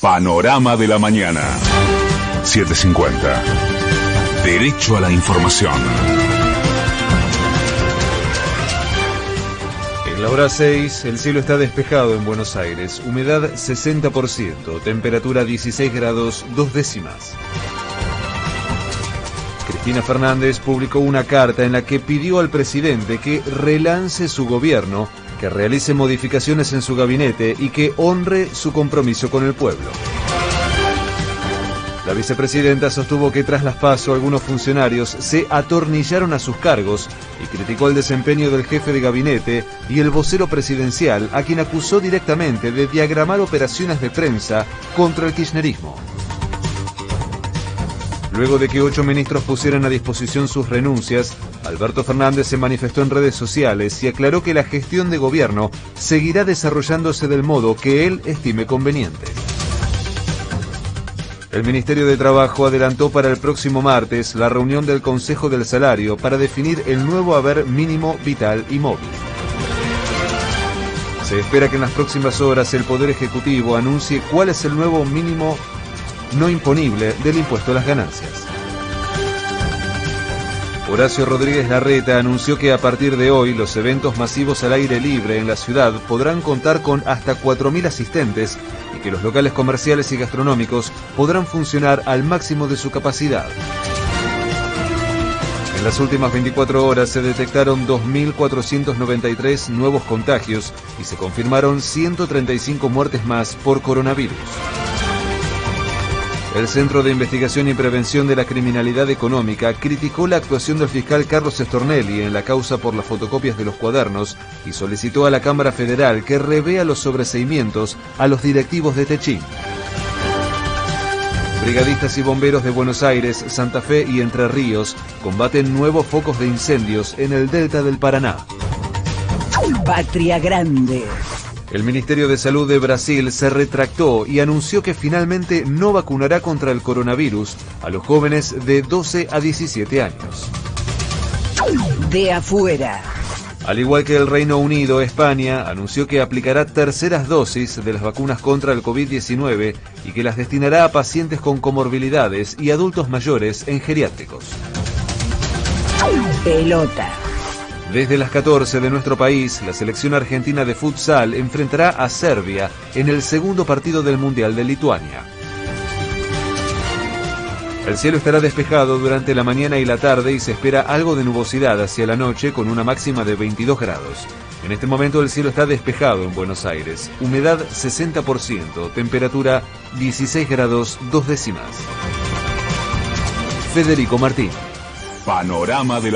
Panorama de la mañana. 750. Derecho a la información. En la hora 6, el cielo está despejado en Buenos Aires. Humedad 60%. Temperatura 16 grados 2 décimas. Cristina Fernández publicó una carta en la que pidió al presidente que relance su gobierno, que realice modificaciones en su gabinete y que honre su compromiso con el pueblo. La vicepresidenta sostuvo que tras las paso algunos funcionarios se atornillaron a sus cargos y criticó el desempeño del jefe de gabinete y el vocero presidencial, a quien acusó directamente de diagramar operaciones de prensa contra el kirchnerismo. Luego de que ocho ministros pusieran a disposición sus renuncias, Alberto Fernández se manifestó en redes sociales y aclaró que la gestión de gobierno seguirá desarrollándose del modo que él estime conveniente. El Ministerio de Trabajo adelantó para el próximo martes la reunión del Consejo del Salario para definir el nuevo haber mínimo vital y móvil. Se espera que en las próximas horas el Poder Ejecutivo anuncie cuál es el nuevo mínimo no imponible del impuesto a las ganancias. Horacio Rodríguez Larreta anunció que a partir de hoy los eventos masivos al aire libre en la ciudad podrán contar con hasta 4.000 asistentes y que los locales comerciales y gastronómicos podrán funcionar al máximo de su capacidad. En las últimas 24 horas se detectaron 2.493 nuevos contagios y se confirmaron 135 muertes más por coronavirus. El Centro de Investigación y Prevención de la Criminalidad Económica criticó la actuación del fiscal Carlos Estornelli en la causa por las fotocopias de los cuadernos y solicitó a la Cámara Federal que revea los sobreseimientos a los directivos de Techín. Brigadistas y bomberos de Buenos Aires, Santa Fe y Entre Ríos combaten nuevos focos de incendios en el delta del Paraná. Patria Grande. El Ministerio de Salud de Brasil se retractó y anunció que finalmente no vacunará contra el coronavirus a los jóvenes de 12 a 17 años. De afuera. Al igual que el Reino Unido, España anunció que aplicará terceras dosis de las vacunas contra el COVID-19 y que las destinará a pacientes con comorbilidades y adultos mayores en geriátricos. Pelota. Desde las 14 de nuestro país, la selección argentina de futsal enfrentará a Serbia en el segundo partido del Mundial de Lituania. El cielo estará despejado durante la mañana y la tarde y se espera algo de nubosidad hacia la noche con una máxima de 22 grados. En este momento el cielo está despejado en Buenos Aires, humedad 60%, temperatura 16 grados 2 décimas. Federico Martín. Panorama de